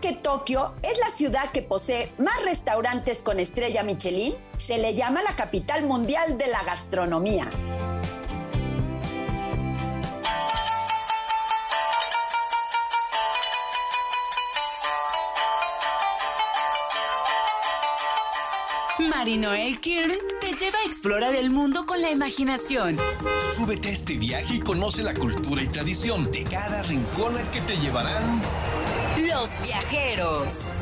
que Tokio es la ciudad que posee más restaurantes con estrella Michelin? Se le llama la capital mundial de la gastronomía. Marinoel Kirn te lleva a explorar el mundo con la imaginación. Súbete a este viaje y conoce la cultura y tradición de cada rincón al que te llevarán los viajeros.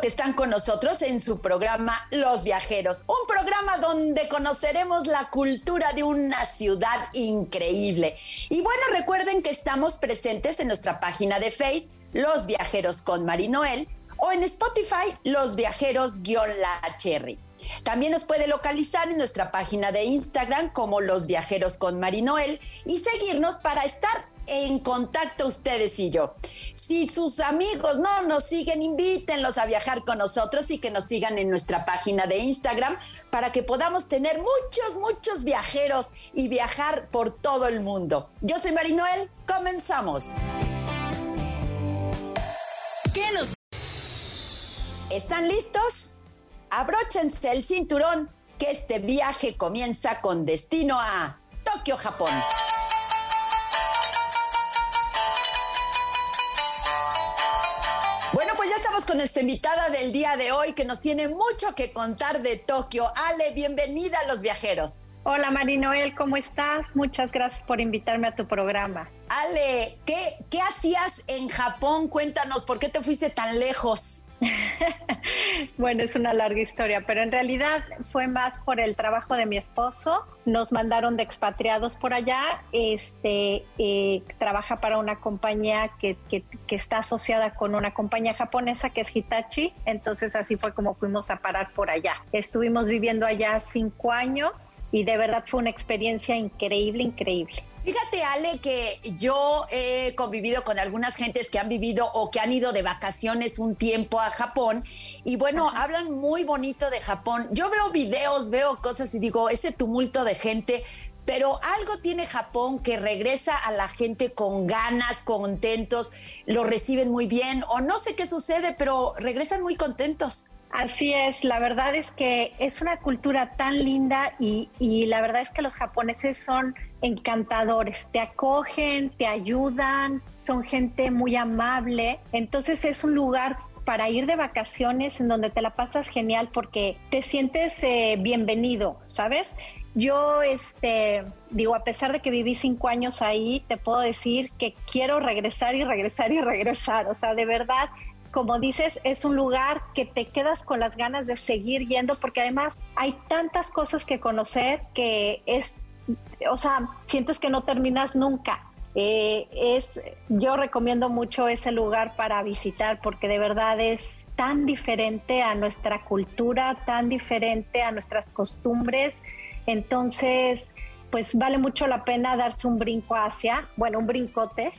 que están con nosotros en su programa Los Viajeros, un programa donde conoceremos la cultura de una ciudad increíble. Y bueno, recuerden que estamos presentes en nuestra página de Face, Los Viajeros con Marinoel, o en Spotify, Los Viajeros-La Cherry. También nos puede localizar en nuestra página de Instagram como Los Viajeros con Marinoel y seguirnos para estar en contacto ustedes y yo. Si sus amigos no nos siguen, invítenlos a viajar con nosotros y que nos sigan en nuestra página de Instagram para que podamos tener muchos, muchos viajeros y viajar por todo el mundo. Yo soy Marinoel, comenzamos. ¿Qué nos... ¿Están listos? Abróchense el cinturón que este viaje comienza con destino a Tokio, Japón. Bueno, pues ya estamos con nuestra invitada del día de hoy que nos tiene mucho que contar de Tokio. Ale, bienvenida a los viajeros. Hola Marinoel, ¿cómo estás? Muchas gracias por invitarme a tu programa. Ale, ¿qué, ¿qué hacías en Japón? Cuéntanos, ¿por qué te fuiste tan lejos? bueno, es una larga historia, pero en realidad fue más por el trabajo de mi esposo. Nos mandaron de expatriados por allá. Este eh, trabaja para una compañía que, que, está asociada con una compañía japonesa que es Hitachi. Entonces así fue como fuimos a parar por allá. Estuvimos viviendo allá cinco años y de verdad fue una experiencia increíble, increíble. Fíjate, Ale, que yo he convivido con algunas gentes que han vivido o que han ido de vacaciones un tiempo a Japón y bueno, hablan muy bonito de Japón. Yo veo videos, veo cosas y digo, ese tumulto de gente, pero algo tiene Japón que regresa a la gente con ganas, contentos, lo reciben muy bien o no sé qué sucede, pero regresan muy contentos. Así es, la verdad es que es una cultura tan linda y, la verdad es que los japoneses son encantadores, te acogen, te ayudan, son gente muy amable, entonces es un lugar para ir de vacaciones en donde te la pasas genial porque te sientes eh, bienvenido, ¿sabes? Yo, este, digo, a pesar de que viví cinco años ahí, te puedo decir que quiero regresar y regresar y regresar. O sea, de verdad, como dices, es un lugar que te quedas con las ganas de seguir yendo porque además hay tantas cosas que conocer que es, o sea, sientes que no terminas nunca. Eh, es, yo recomiendo mucho ese lugar para visitar porque de verdad es tan diferente a nuestra cultura, tan diferente a nuestras costumbres. Entonces, pues vale mucho la pena darse un brinco hacia, bueno, un brincote,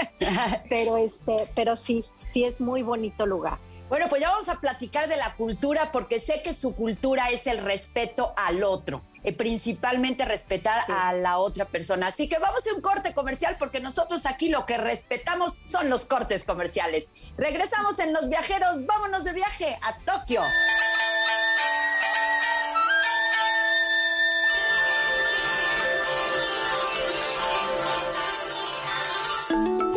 pero este, pero sí, sí es muy bonito lugar. Bueno, pues ya vamos a platicar de la cultura porque sé que su cultura es el respeto al otro, eh, principalmente respetar a la otra persona. Así que vamos a un corte comercial porque nosotros aquí lo que respetamos son los cortes comerciales. Regresamos en Los Viajeros, vámonos de viaje a Tokio.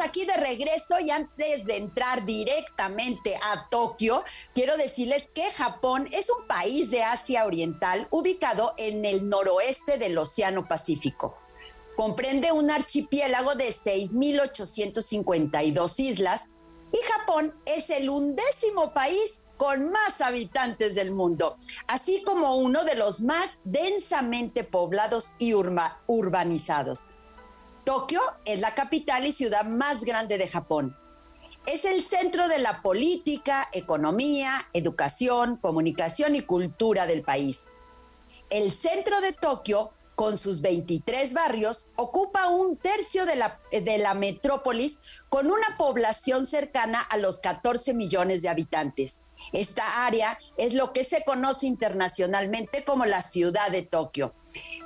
Aquí de regreso y antes de entrar directamente a Tokio, quiero decirles que Japón es un país de Asia Oriental ubicado en el noroeste del Océano Pacífico. Comprende un archipiélago de 6.852 islas y Japón es el undécimo país con más habitantes del mundo, así como uno de los más densamente poblados y urbanizados. Tokio es la capital y ciudad más grande de Japón. Es el centro de la política, economía, educación, comunicación y cultura del país. El centro de Tokio, con sus 23 barrios, ocupa un tercio de la, de la metrópolis con una población cercana a los 14 millones de habitantes. Esta área es lo que se conoce internacionalmente como la ciudad de Tokio.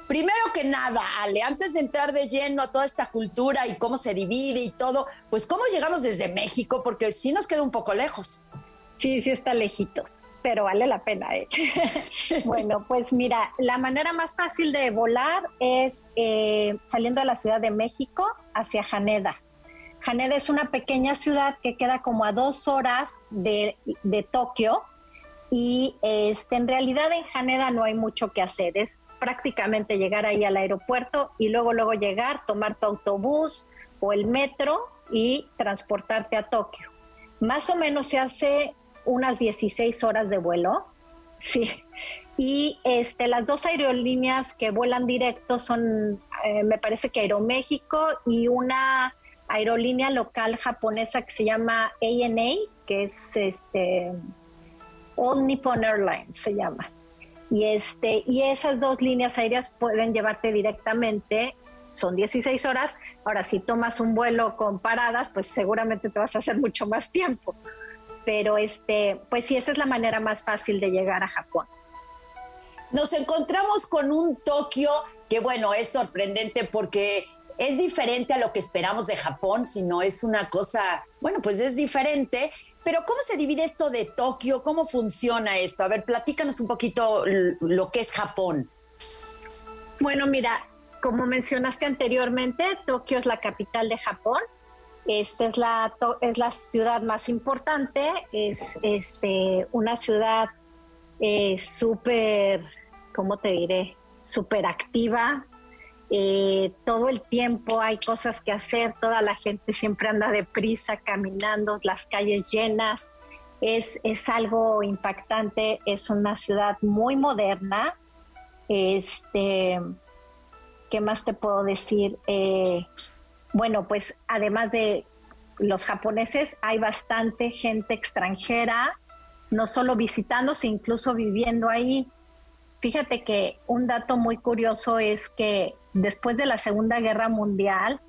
Primero que nada, Ale, antes de entrar de lleno a toda esta cultura y cómo se divide y todo, pues cómo llegamos desde México, porque sí nos queda un poco lejos. Sí, sí está lejitos, pero vale la pena. ¿eh? bueno, pues mira, la manera más fácil de volar es eh, saliendo de la Ciudad de México hacia Haneda. Haneda es una pequeña ciudad que queda como a dos horas de, de Tokio y este, en realidad en Haneda no hay mucho que hacer, es prácticamente llegar ahí al aeropuerto y luego luego llegar, tomar tu autobús o el metro y transportarte a Tokio. Más o menos se hace unas 16 horas de vuelo. Sí. Y este, las dos aerolíneas que vuelan directo son, eh, me parece que Aeroméxico y una aerolínea local japonesa que se llama ANA, que es este, All Nippon Airlines, se llama. Y, este, y esas dos líneas aéreas pueden llevarte directamente, son 16 horas. Ahora, si tomas un vuelo con paradas, pues seguramente te vas a hacer mucho más tiempo. Pero este, pues sí, esa es la manera más fácil de llegar a Japón. Nos encontramos con un Tokio que, bueno, es sorprendente porque es diferente a lo que esperamos de Japón, sino es una cosa, bueno, pues es diferente, pero ¿cómo se divide esto de Tokio? ¿Cómo funciona esto? A ver, platícanos un poquito lo que es Japón. Bueno, mira, como mencionaste anteriormente, Tokio es la capital de Japón. Esta es la, es la ciudad más importante, es este, una ciudad eh, súper, ¿cómo te diré? Súper activa, eh, todo el tiempo hay cosas que hacer, toda la gente siempre anda deprisa, caminando, las calles llenas. Es, es algo impactante, es una ciudad muy moderna. Este, ¿Qué más te puedo decir? Eh, bueno, pues además de los japoneses, hay bastante gente extranjera, no solo visitándose, incluso viviendo ahí. Fíjate que un dato muy curioso es que después de la Segunda Guerra Mundial,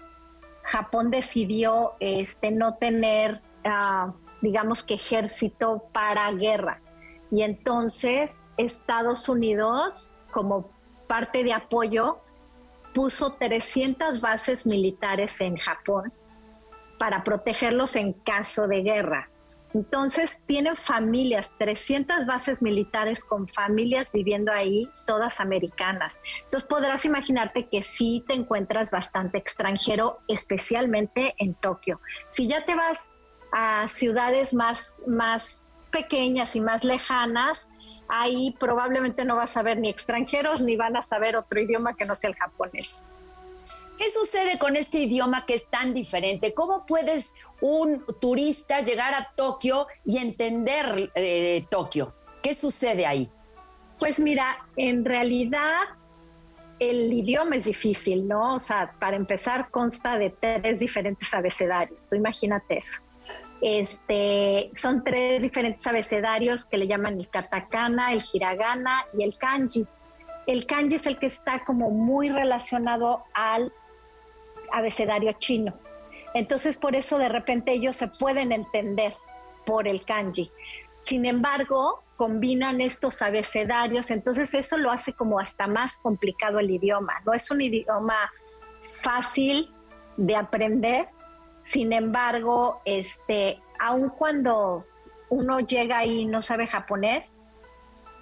Japón decidió este, no tener, ah, digamos que ejército para guerra. Y entonces Estados Unidos, como parte de apoyo, puso 300 bases militares en Japón para protegerlos en caso de guerra. Entonces tienen familias, 300 bases militares con familias viviendo ahí, todas americanas. Entonces podrás imaginarte que sí te encuentras bastante extranjero, especialmente en Tokio. Si ya te vas a ciudades más, más pequeñas y más lejanas, ahí probablemente no vas a ver ni extranjeros ni van a saber otro idioma que no sea el japonés. ¿Qué sucede con este idioma que es tan diferente? ¿Cómo puedes un turista llegar a Tokio y entender eh, Tokio? ¿Qué sucede ahí? Pues mira, en realidad el idioma es difícil, ¿no? O sea, para empezar consta de tres diferentes abecedarios. Tú imagínate eso. Este, son tres diferentes abecedarios que le llaman el katakana, el hiragana y el kanji. El kanji es el que está como muy relacionado al abecedario chino. Entonces, por eso de repente ellos se pueden entender por el kanji. Sin embargo, combinan estos abecedarios, entonces eso lo hace como hasta más complicado el idioma. No es un idioma fácil de aprender, sin embargo, este, aun cuando uno llega y no sabe japonés,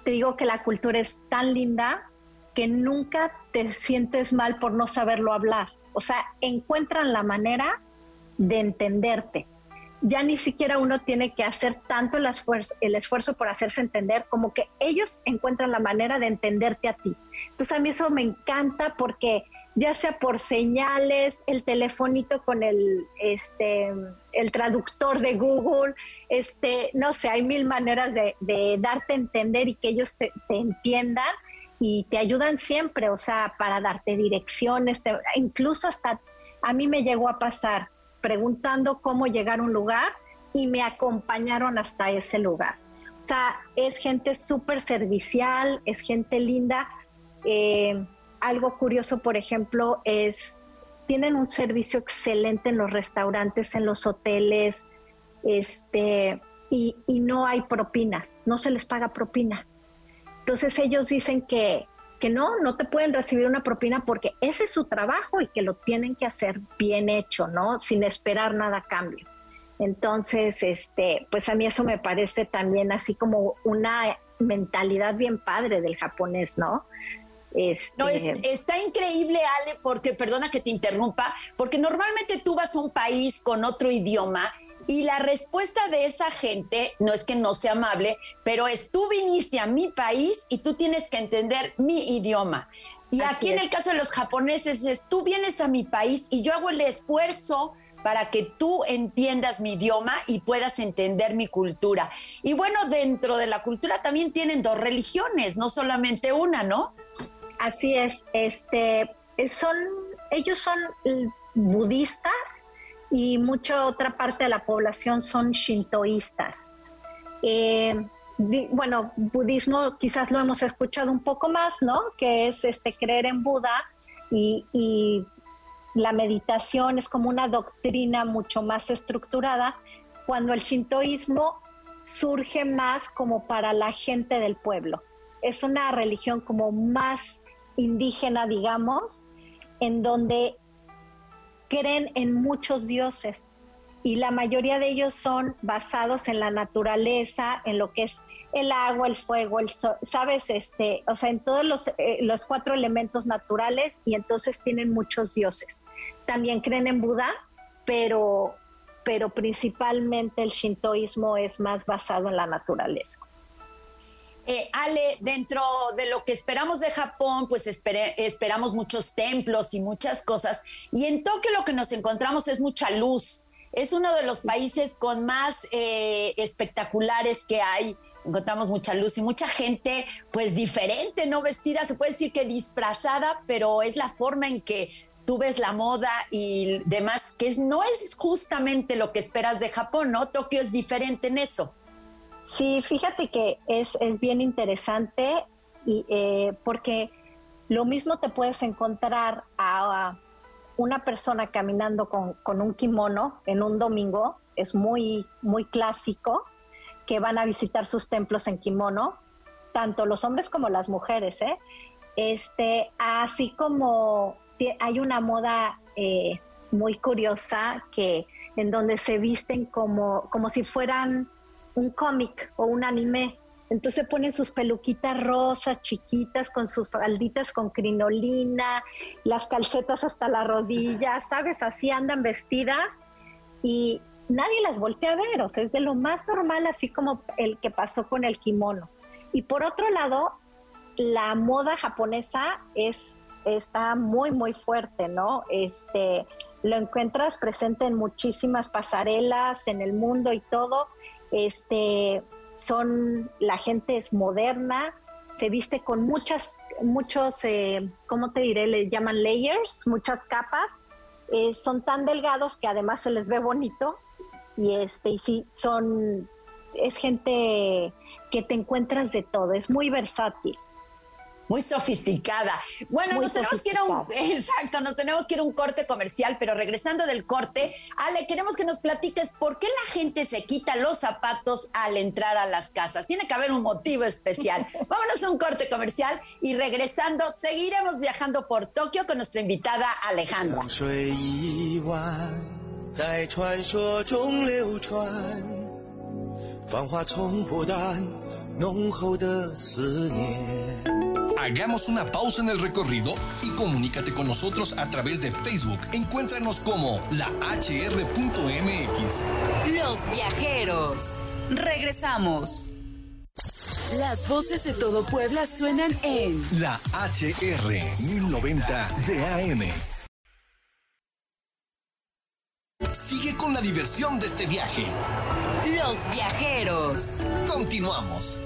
te digo que la cultura es tan linda que nunca te sientes mal por no saberlo hablar. O sea, encuentran la manera de entenderte. Ya ni siquiera uno tiene que hacer tanto el esfuerzo, el esfuerzo por hacerse entender, como que ellos encuentran la manera de entenderte a ti. Entonces a mí eso me encanta porque ya sea por señales, el telefonito con el, este, el traductor de Google, este, no sé, hay mil maneras de, darte a entender y que ellos te, entiendan y te ayudan siempre, o sea, para darte direcciones, incluso hasta a mí me llegó a pasar preguntando cómo llegar a un lugar y me acompañaron hasta ese lugar. O sea, es gente súper servicial, es gente linda. Eh, algo curioso, por ejemplo, es, tienen un servicio excelente en los restaurantes, en los hoteles, este, y, no hay propinas, no se les paga propina. Entonces ellos dicen que, que no, no te pueden recibir una propina porque ese es su trabajo y que lo tienen que hacer bien hecho, ¿no? Sin esperar nada a cambio. Entonces, este, pues a mí eso me parece también así como una mentalidad bien padre del japonés, ¿no? No, está increíble, Ale, porque, perdona que te interrumpa, porque normalmente tú vas a un país con otro idioma y la respuesta de esa gente no es que no sea amable, pero es tú viniste a mi país y tú tienes que entender mi idioma. Y aquí en el caso de los japoneses es tú vienes a mi país y yo hago el esfuerzo para que tú entiendas mi idioma y puedas entender mi cultura. Y bueno, dentro de la cultura también tienen dos religiones, no solamente una, ¿no? Así es, este, son, ellos son budistas y mucha otra parte de la población son shintoístas. Eh, bueno, budismo quizás lo hemos escuchado un poco más, ¿no? Que es este creer en Buda y la meditación es como una doctrina mucho más estructurada, cuando el shintoísmo surge más como para la gente del pueblo. Es una religión como más indígena, digamos, en donde creen en muchos dioses y la mayoría de ellos son basados en la naturaleza, en lo que es el agua, el fuego, el sol, sabes, este, o sea, en todos los, eh, los cuatro elementos naturales y entonces tienen muchos dioses. También creen en Buda, pero, pero principalmente el shintoísmo es más basado en la naturaleza. Eh, Ale, dentro de lo que esperamos de Japón, pues esperamos muchos templos y muchas cosas. Y en Tokio lo que nos encontramos es mucha luz. Es uno de los países con más eh, espectaculares que hay. Encontramos mucha luz y mucha gente, pues diferente, ¿no? Vestida, se puede decir que disfrazada, pero es la forma en que tú ves la moda y demás, que no es justamente lo que esperas de Japón, ¿no? Tokio es diferente en eso. Sí, fíjate que es, bien interesante y, eh, porque lo mismo te puedes encontrar a, una persona caminando con, un kimono en un domingo, es muy, muy clásico, que van a visitar sus templos en kimono, tanto los hombres como las mujeres, ¿eh? Este, así como hay una moda eh, muy curiosa que en donde se visten como, como si fueran un cómic o un anime. Entonces ponen sus peluquitas rosas, chiquitas, con sus falditas con crinolina, las calcetas hasta la rodilla, ¿sabes? Así andan vestidas y nadie las voltea a ver, o sea, es de lo más normal, así como el que pasó con el kimono. Y por otro lado, la moda japonesa es está muy muy fuerte, ¿no? Este lo encuentras presente en muchísimas pasarelas en el mundo y todo este, son, la gente es moderna, se viste con muchas, muchos, eh, ¿cómo te diré? Le llaman layers, muchas capas. Eh, son tan delgados que además se les ve bonito y este y sí son es gente que te encuentras de todo, es muy versátil muy sofisticada. Bueno, nos tenemos que ir a un, exacto, nos tenemos que ir a un corte comercial, pero regresando del corte, Ale, queremos que nos platiques por qué la gente se quita los zapatos al entrar a las casas. Tiene que haber un motivo especial. Vámonos a un corte comercial y regresando seguiremos viajando por Tokio con nuestra invitada Alejandra. Hagamos una pausa en el recorrido y comunícate con nosotros a través de Facebook. Encuéntranos como la HR.mx. Los viajeros. Regresamos. Las voces de todo Puebla suenan en La HR 1090 de AM. Sigue con la diversión de este viaje. Los viajeros. Continuamos.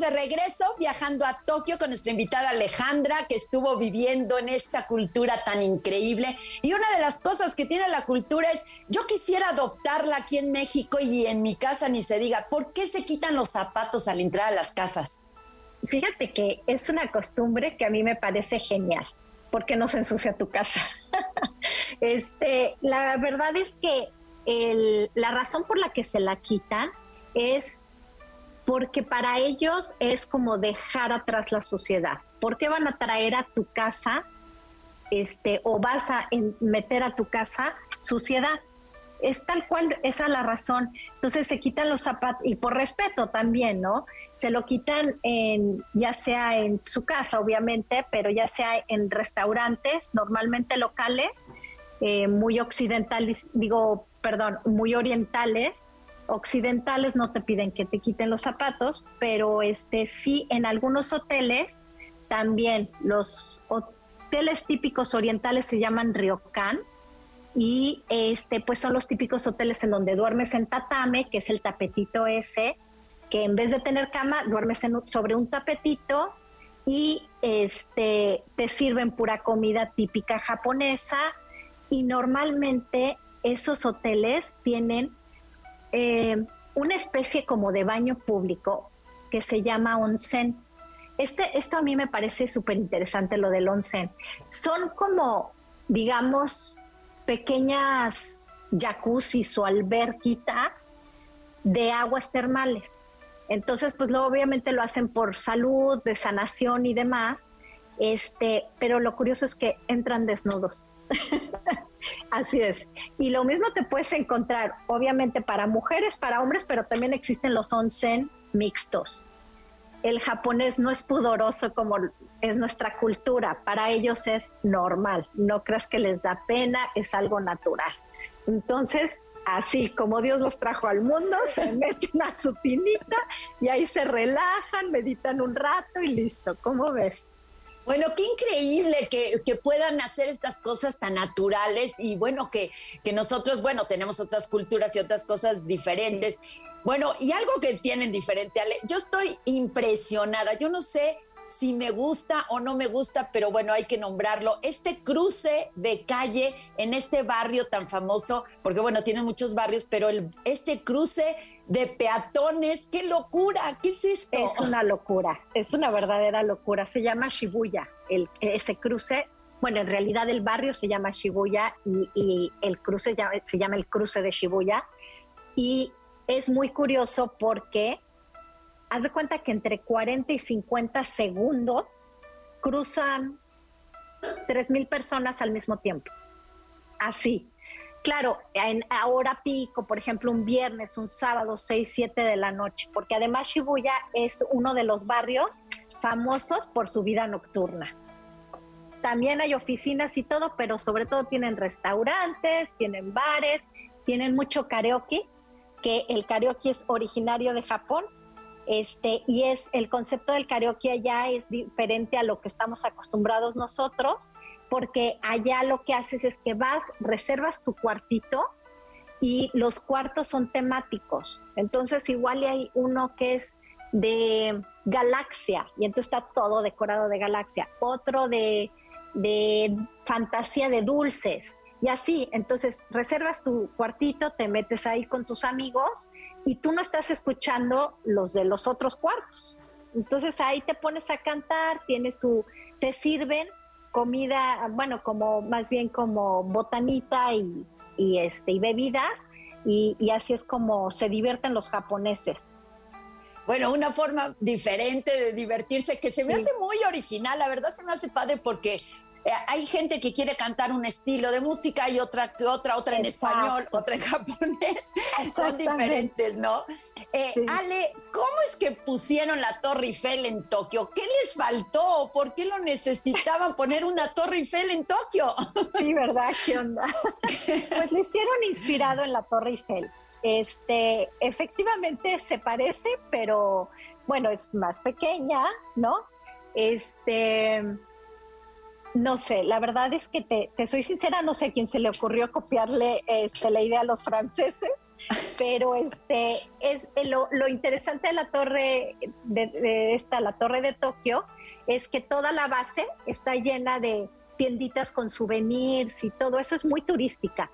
De regreso viajando a Tokio con nuestra invitada Alejandra, que estuvo viviendo en esta cultura tan increíble. Y una de las cosas que tiene la cultura es, yo quisiera adoptarla aquí en México y en mi casa ni se diga, ¿por qué se quitan los zapatos al entrar a las casas? Fíjate que es una costumbre que a mí me parece genial, porque no se ensucia tu casa. este, la verdad es que la razón por la que se la quitan es porque para ellos es como dejar atrás la suciedad. ¿Por qué van a traer a tu casa este, o vas a meter a tu casa suciedad? Es tal cual, esa es la razón. Entonces se quitan los zapatos, y por respeto también, ¿no? Se lo quitan en, ya sea en su casa, obviamente, pero ya sea en restaurantes, normalmente locales, eh, muy occidentales, digo, perdón, muy orientales, occidentales no te piden que te quiten los zapatos, pero este sí en algunos hoteles también los hoteles típicos orientales se llaman ryokan y este pues son los típicos hoteles en donde duermes en tatame, que es el tapetito ese, que en vez de tener cama duermes sobre un tapetito y este te sirven pura comida típica japonesa. Y normalmente esos hoteles tienen eh, una especie como de baño público que se llama onsen. Este, esto a mí me parece súper interesante, lo del onsen. Son como, digamos, pequeñas jacuzzis o alberquitas de aguas termales. Entonces, pues luego obviamente lo hacen por salud, de sanación y demás. Este, pero lo curioso es que entran desnudos. Así es. Y lo mismo te puedes encontrar, obviamente, para mujeres, para hombres, pero también existen los onsen mixtos. El japonés no es pudoroso como es nuestra cultura, para ellos es normal. No creas que les da pena, es algo natural. Entonces, así como Dios los trajo al mundo, se meten a su tinita y ahí se relajan, meditan un rato y listo. ¿Cómo ves? Bueno, qué increíble que, puedan hacer estas cosas tan naturales y bueno, que, que nosotros, bueno, tenemos otras culturas y otras cosas diferentes. Bueno, y algo que tienen diferente, Ale, yo estoy impresionada, yo no sé si me gusta o no me gusta, pero bueno, hay que nombrarlo. Este cruce de calle en este barrio tan famoso, porque bueno, tiene muchos barrios, pero este cruce de peatones, qué locura, ¿qué es esto? Es una locura, es una verdadera locura. Se llama Shibuya, el, ese cruce. Bueno, en realidad el barrio se llama Shibuya y, y el cruce se llama el cruce de Shibuya. Y es muy curioso porque haz de cuenta que entre 40 y 50 segundos cruzan 3.000 personas al mismo tiempo. Así. Claro, en hora pico, por ejemplo, un viernes, un sábado, 6, 7 de la noche, porque además Shibuya es uno de los barrios famosos por su vida nocturna. También hay oficinas y todo, pero sobre todo tienen restaurantes, tienen bares, tienen mucho karaoke, que el karaoke es originario de Japón este, y es el concepto del karaoke allá es diferente a lo que estamos acostumbrados nosotros, porque allá lo que haces es que vas, reservas tu cuartito y los cuartos son temáticos. Entonces igual hay uno que es de galaxia y entonces está todo decorado de galaxia, otro de, de fantasía de dulces y así, entonces reservas tu cuartito, te metes ahí con tus amigos y tú no estás escuchando los de los otros cuartos. Entonces ahí te pones a cantar, tienes su, te sirven comida, bueno, como más bien como botanita y, y este, y bebidas, y, y, así es como se divierten los japoneses. Bueno, una forma diferente de divertirse que se me hace muy original, la verdad se me hace padre porque eh, hay gente que quiere cantar un estilo de música y otra que otra, otra en español, otra en japonés. Son diferentes, ¿no? Eh, Ale, ¿cómo es que pusieron la Torre Eiffel en Tokio? ¿Qué les faltó? ¿Por qué lo necesitaban poner una Torre Eiffel en Tokio? Sí, ¿verdad? ¿Qué onda? Pues lo hicieron inspirado en la Torre Eiffel. Este, efectivamente se parece, pero bueno, es más pequeña, ¿no? Este, no sé, la verdad es que te, soy sincera, no sé a quién se le ocurrió copiarle este, la idea a los franceses, pero este es eh, lo, interesante de la torre de, esta, la torre de Tokio, es que toda la base está llena de tienditas con souvenirs y todo eso es muy turística.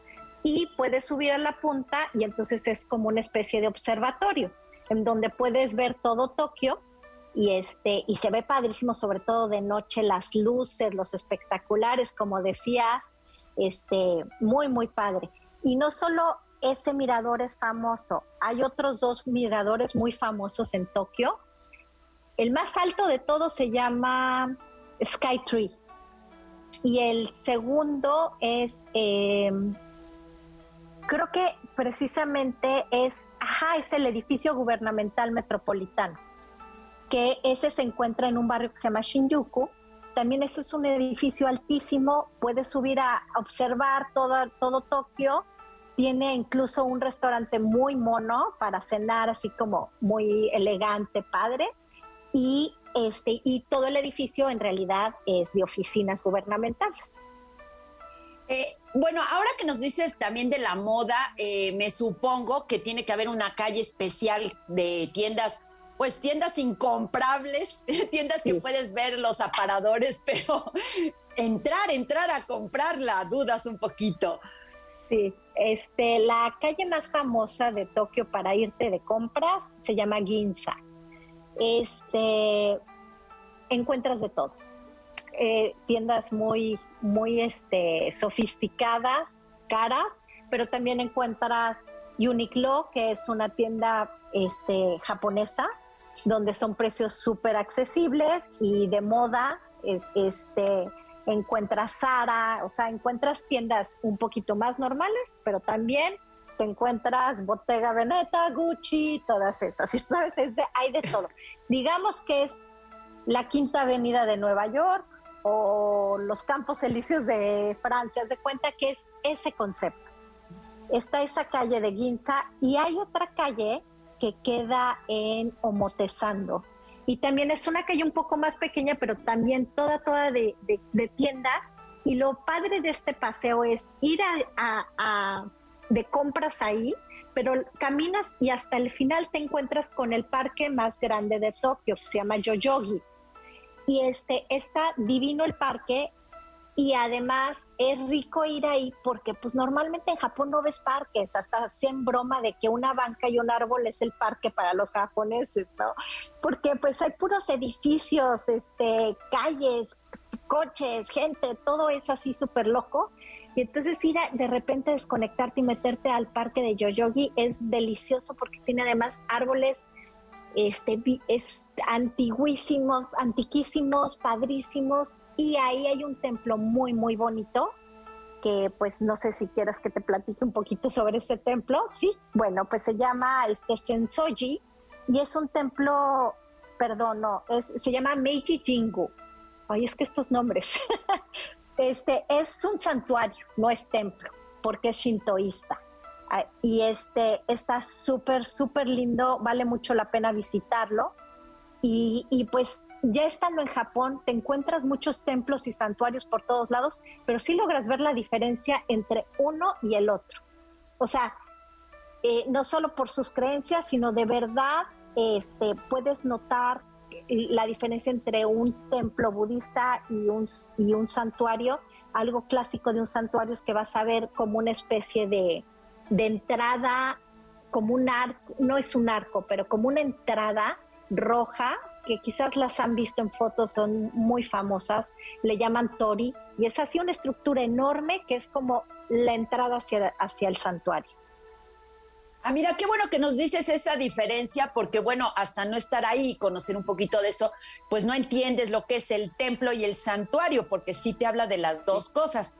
Y puedes subir a la punta y entonces es como una especie de observatorio en donde puedes ver todo Tokio y este y se ve padrísimo sobre todo de noche las luces los espectaculares como decías este muy muy padre. Y no solo ese mirador es famoso hay otros dos miradores muy famosos en Tokio. El más alto de todos se llama Sky Tree. Y el segundo es em, creo que precisamente es ajá es el edificio gubernamental metropolitano que ese se encuentra en un barrio que se llama Shinjuku. También ese es un edificio altísimo, puedes subir a observar todo, todo Tokio. Tiene incluso un restaurante muy mono para cenar, así como muy elegante, padre. Y, este, y todo el edificio en realidad es de oficinas gubernamentales. Eh, bueno, ahora que nos dices también de la moda, eh, me supongo que tiene que haber una calle especial de tiendas pues tiendas incomprables, tiendas que puedes ver los aparadores, pero entrar, entrar a comprarla, dudas un poquito. Sí, este, la calle más famosa de Tokio para irte de compras se llama Ginza. Este, encuentras de todo. Eh, tiendas muy, muy este, sofisticadas, caras, pero también encuentras Uniqlo, que es una tienda este, japonesa, donde son precios súper accesibles y de moda. Este, encuentras Zara, o sea, encuentras tiendas un poquito más normales, pero también te encuentras Bottega Veneta, Gucci, todas esas, ¿sabes? hay de todo. Digamos que es la quinta avenida de Nueva York o los Campos Elíseos de Francia, de cuenta que es ese concepto. Está esa calle de Ginza y hay otra calle que queda en Omotesando. Y también es una calle un poco más pequeña, pero también toda, toda de, tiendas. Y lo padre de este paseo es ir a, de compras ahí, pero caminas y hasta el final te encuentras con el parque más grande de Tokio, se llama Yoyogi. Y este, está divino el parque y además es rico ir ahí porque pues normalmente en Japón no ves parques, hasta hacen broma de que una banca y un árbol es el parque para los japoneses, ¿no? Porque pues hay puros edificios, este, calles, coches, gente, todo es así súper loco. Y entonces ir a, de repente desconectarte y meterte al parque de Yoyogi es delicioso porque tiene además árboles este, es antiguísimos, antiquísimos, padrísimos, y ahí hay un templo muy, muy bonito, que pues no sé si quieras que te platique un poquito sobre ese templo, sí, bueno, pues se llama este Sensoji, y es un templo, perdón, no, es, se llama Meiji Jingu, ay, es que estos nombres, este es un santuario, no es templo, porque es shintoísta y este está súper, súper lindo, vale mucho la pena visitarlo. Y, y, pues ya estando en Japón, te encuentras muchos templos y santuarios por todos lados, pero sí logras ver la diferencia entre uno y el otro. O sea, eh, no solo por sus creencias, sino de verdad este, puedes notar la diferencia entre un templo budista y un, y un santuario. Algo clásico de un santuario es que vas a ver como una especie de, de entrada, como un arco, no es un arco, pero como una entrada roja, que quizás las han visto en fotos, son muy famosas, le llaman tori, y es así una estructura enorme que es como la entrada hacia, hacia el santuario. Ah, mira, qué bueno que nos dices esa diferencia, porque bueno, hasta no estar ahí y conocer un poquito de eso, pues no entiendes lo que es el templo y el santuario, porque sí te habla de las dos cosas.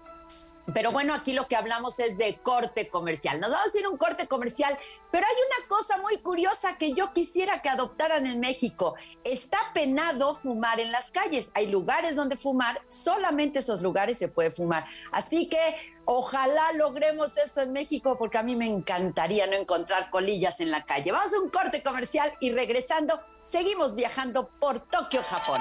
Pero bueno, aquí lo que hablamos es de corte comercial. Nos vamos a ir a un corte comercial, pero hay una cosa muy curiosa que yo quisiera que adoptaran en México. Está penado fumar en las calles. Hay lugares donde fumar, solamente esos lugares se puede fumar. Así que ojalá logremos eso en México porque a mí me encantaría no encontrar colillas en la calle. Vamos a un corte comercial y regresando, seguimos viajando por Tokio, Japón.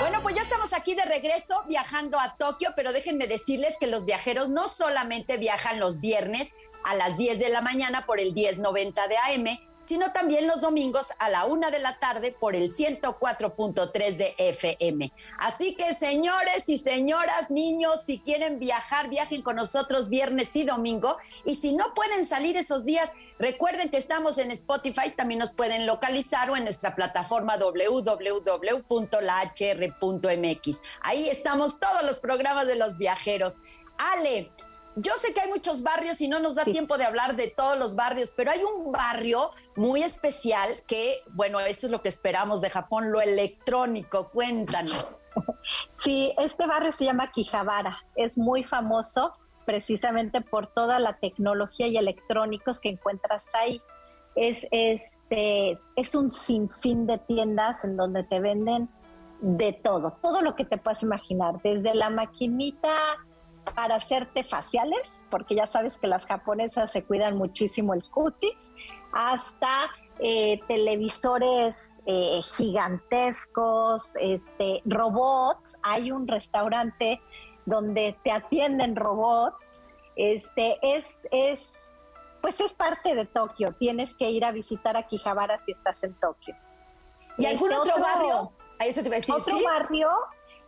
Bueno, pues ya estamos aquí de regreso viajando a Tokio, pero déjenme decirles que los viajeros no solamente viajan los viernes a las 10 de la mañana por el 1090 de AM, sino también los domingos a la una de la tarde por el 104.3 de FM. Así que señores y señoras, niños, si quieren viajar, viajen con nosotros viernes y domingo. Y si no pueden salir esos días, recuerden que estamos en Spotify, también nos pueden localizar o en nuestra plataforma www.lahr.mx. Ahí estamos todos los programas de los viajeros. Ale, yo sé que hay muchos barrios y no nos da tiempo de hablar de todos los barrios, pero hay un barrio muy especial que, bueno, eso es lo que esperamos de Japón, lo electrónico. Cuéntanos. Sí, este barrio se llama Kijabara. Es muy famoso precisamente por toda la tecnología y electrónicos que encuentras ahí. Es, este, es un sinfín de tiendas en donde te venden de todo, todo lo que te puedas imaginar, desde la maquinita para hacerte faciales, porque ya sabes que las japonesas se cuidan muchísimo el cutis, hasta eh, televisores eh, gigantescos, este, robots. Hay un restaurante donde te atienden robots. Este, es, es, pues es parte de Tokio. Tienes que ir a visitar a Kijabara si estás en Tokio. ¿Y algún Este otro, barrio? A eso te iba a decir, Otro ¿sí? barrio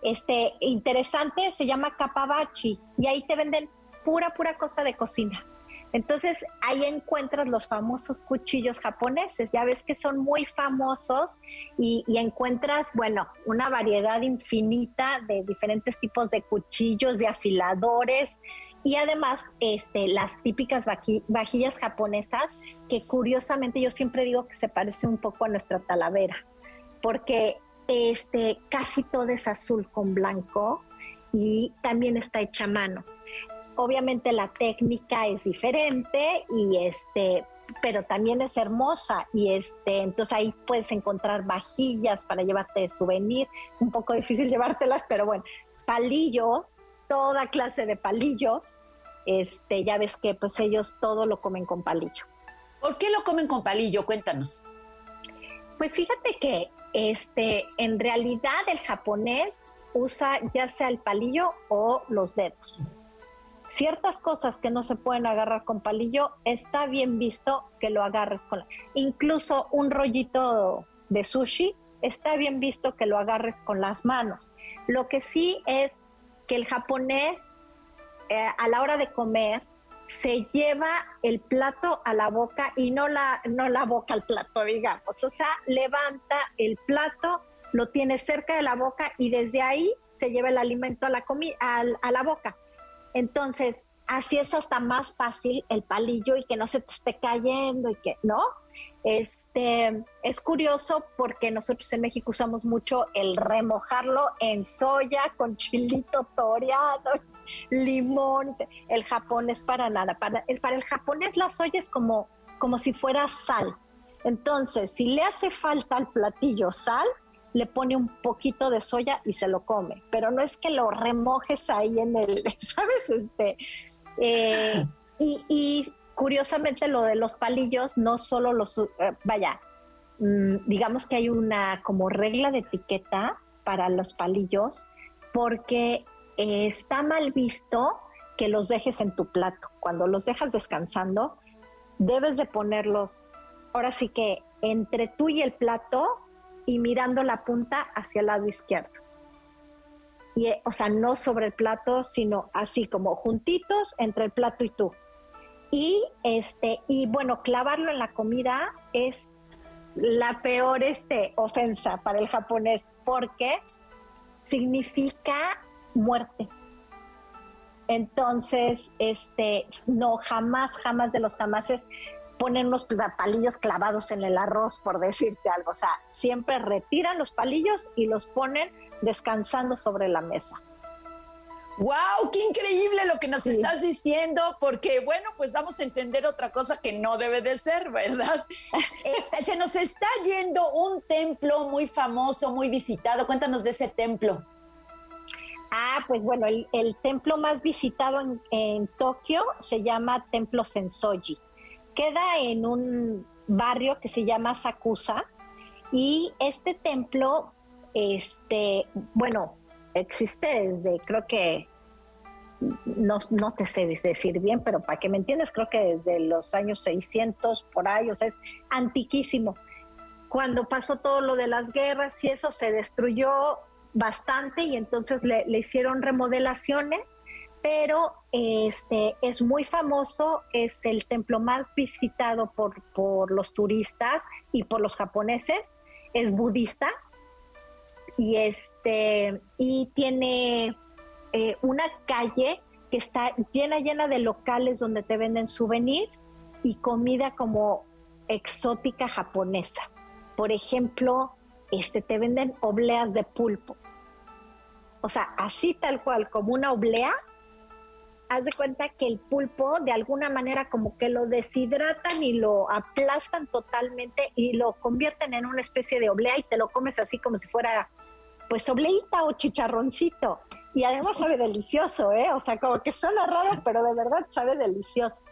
este, interesante se llama Kapabachi y ahí te venden pura, pura cosa de cocina. Entonces ahí encuentras los famosos cuchillos japoneses, ya ves que son muy famosos y, encuentras, bueno, una variedad infinita de diferentes tipos de cuchillos, de afiladores y además este, las típicas vajillas japonesas que curiosamente yo siempre digo que se parece un poco a nuestra talavera, porque este, casi todo es azul con blanco y también está hecha a mano. Obviamente la técnica es diferente y este, pero también es hermosa y este, entonces ahí puedes encontrar vajillas para llevarte de souvenir, un poco difícil llevártelas, pero bueno, palillos, toda clase de palillos, este, ya ves que pues ellos todo lo comen con palillo. ¿Por qué lo comen con palillo? Cuéntanos. Pues fíjate que este, en realidad el japonés usa ya sea el palillo o los dedos. Ciertas cosas que no se pueden agarrar con palillo, está bien visto que lo agarres con. Incluso un rollito de sushi, está bien visto que lo agarres con las manos. Lo que sí es que el japonés eh, a la hora de comer se lleva el plato a la boca y no la, no la boca al plato, digamos. O sea, levanta el plato, lo tiene cerca de la boca y desde ahí se lleva el alimento a la, al- a la boca. Entonces, así es hasta más fácil el palillo y que no se te esté cayendo y que, ¿no? Este, es curioso porque nosotros en México usamos mucho el remojarlo en soya con chilito toreado, limón. El japonés para nada. Para el, para el japonés la soya es como, como si fuera sal. Entonces, si le hace falta al platillo sal, le pone un poquito de soya y se lo come. Pero no es que lo remojes ahí en el, ¿sabes? Este, eh, y, y curiosamente lo de los palillos, no solo los, eh, vaya, mm, digamos que hay una como regla de etiqueta para los palillos porque eh, está mal visto que los dejes en tu plato. Cuando los dejas descansando, debes de ponerlos, ahora sí que entre tú y el plato y mirando la punta hacia el lado izquierdo. Y, eh, o sea, no sobre el plato, sino así como juntitos entre el plato y tú. Y este, y bueno, clavarlo en la comida es la peor este, ofensa para el japonés, porque significa muerte. Entonces, este, no, jamás, jamás de los jamases ponen los palillos clavados en el arroz, por decirte algo. O sea, siempre retiran los palillos y los ponen descansando sobre la mesa. ¡Wow! ¡Qué increíble lo que nos estás diciendo! Porque, bueno, pues vamos a entender otra cosa que no debe de ser, ¿verdad? Eh, se nos está yendo un templo muy famoso, muy visitado. Cuéntanos de ese templo. Ah, pues bueno, el, templo más visitado en, en, Tokio se llama Templo Sensoji. Queda en un barrio que se llama Sakusa y este templo, este, bueno, existe desde, creo que, no, no te sé decir bien, pero para que me entiendas, creo que desde los años 600 por ahí, o sea, es antiquísimo. Cuando pasó todo lo de las guerras y eso se destruyó bastante y entonces le, hicieron remodelaciones, pero este es muy famoso, es el templo más visitado por, por los turistas y por los japoneses, es budista, y este y tiene eh, una calle que está llena llena de locales donde te venden souvenirs y comida como exótica japonesa. Por ejemplo, este te venden obleas de pulpo. O sea, así tal cual como una oblea, haz de cuenta que el pulpo de alguna manera como que lo deshidratan y lo aplastan totalmente y lo convierten en una especie de oblea y te lo comes así como si fuera pues obleita o chicharroncito. Y además sabe delicioso, ¿eh? O sea, como que suena raro, pero de verdad sabe delicioso.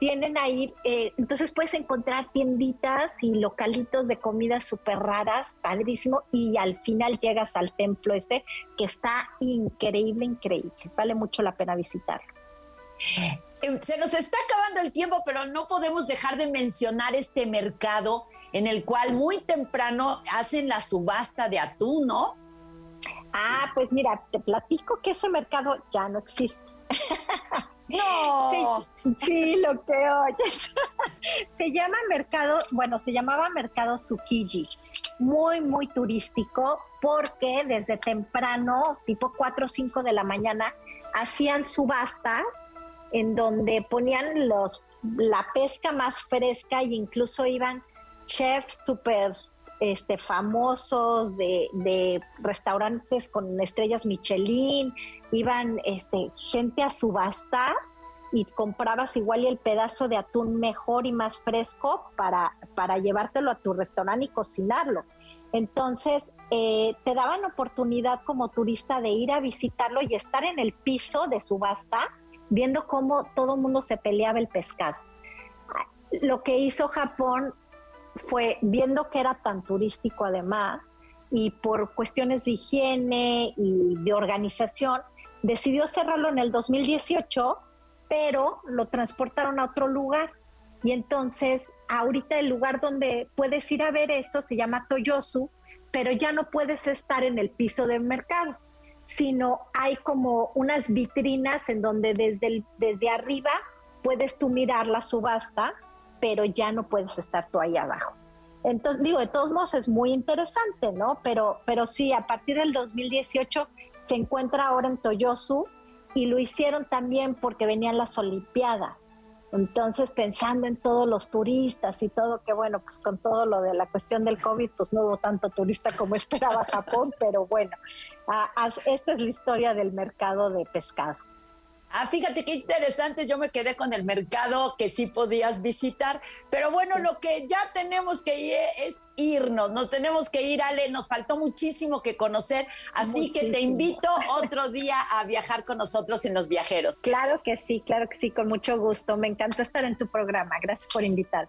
Tienen ahí, eh, entonces puedes encontrar tienditas y localitos de comidas súper raras, padrísimo, y al final llegas al templo este, que está increíble, increíble. Vale mucho la pena visitarlo. Eh, se nos está acabando el tiempo, pero no podemos dejar de mencionar este mercado en el cual muy temprano hacen la subasta de atún, ¿no? Ah, pues mira, te platico que ese mercado ya no existe. No. Sí, lo que oyes. se llama mercado, bueno, se llamaba mercado Tsukiji. Muy, muy turístico porque desde temprano, tipo 4 o 5 de la mañana, hacían subastas en donde ponían los, la pesca más fresca e incluso iban chefs súper este, famosos de, restaurantes con estrellas Michelin, iban este, gente a subasta y comprabas igual el pedazo de atún mejor y más fresco para, para llevártelo a tu restaurante y cocinarlo. Entonces, eh, te daban oportunidad como turista de ir a visitarlo y estar en el piso de subasta viendo cómo todo el mundo se peleaba el pescado. Lo que hizo Japón fue viendo que era tan turístico además y por cuestiones de higiene y de organización, decidió cerrarlo en el 2018, pero lo transportaron a otro lugar. Y entonces, ahorita el lugar donde puedes ir a ver eso se llama Toyosu, pero ya no puedes estar en el piso del mercado, sino hay como unas vitrinas en donde desde, desde arriba puedes tú mirar la subasta pero ya no puedes estar tú ahí abajo. Entonces, digo, de todos modos es muy interesante, ¿no? Pero, pero sí, a partir del 2018 se encuentra ahora en Toyosu y lo hicieron también porque venían las Olimpiadas. Entonces, pensando en todos los turistas y todo, que bueno, pues con todo lo de la cuestión del COVID, pues no hubo tanto turista como esperaba Japón, pero bueno, esta es la historia del mercado de pescado. Ah, fíjate qué interesante, yo me quedé con el mercado que sí podías visitar, pero bueno, lo que ya tenemos que ir es irnos, nos tenemos que ir, Ale, nos faltó muchísimo que conocer, así que te invito otro día a viajar con nosotros en Los Viajeros. Claro que sí, claro que sí, con mucho gusto, me encantó estar en tu programa, gracias por invitar.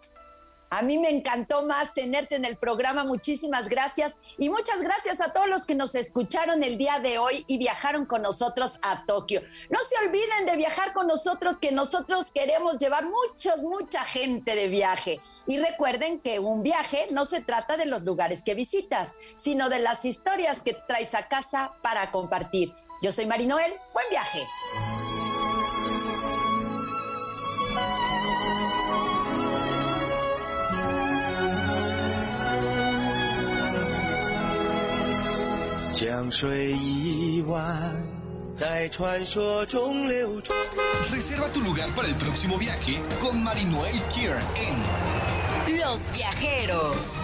A mí me encantó más tenerte en el programa. Muchísimas gracias. Y muchas gracias a todos los que nos escucharon el día de hoy y viajaron con nosotros a Tokio. No se olviden de viajar con nosotros, que nosotros queremos llevar muchos, mucha gente de viaje. Y recuerden que un viaje no se trata de los lugares que visitas, sino de las historias que traes a casa para compartir. Yo soy Marinoel. Buen viaje. Reserva tu lugar para el próximo viaje con Marinoel Kier en Los Viajeros.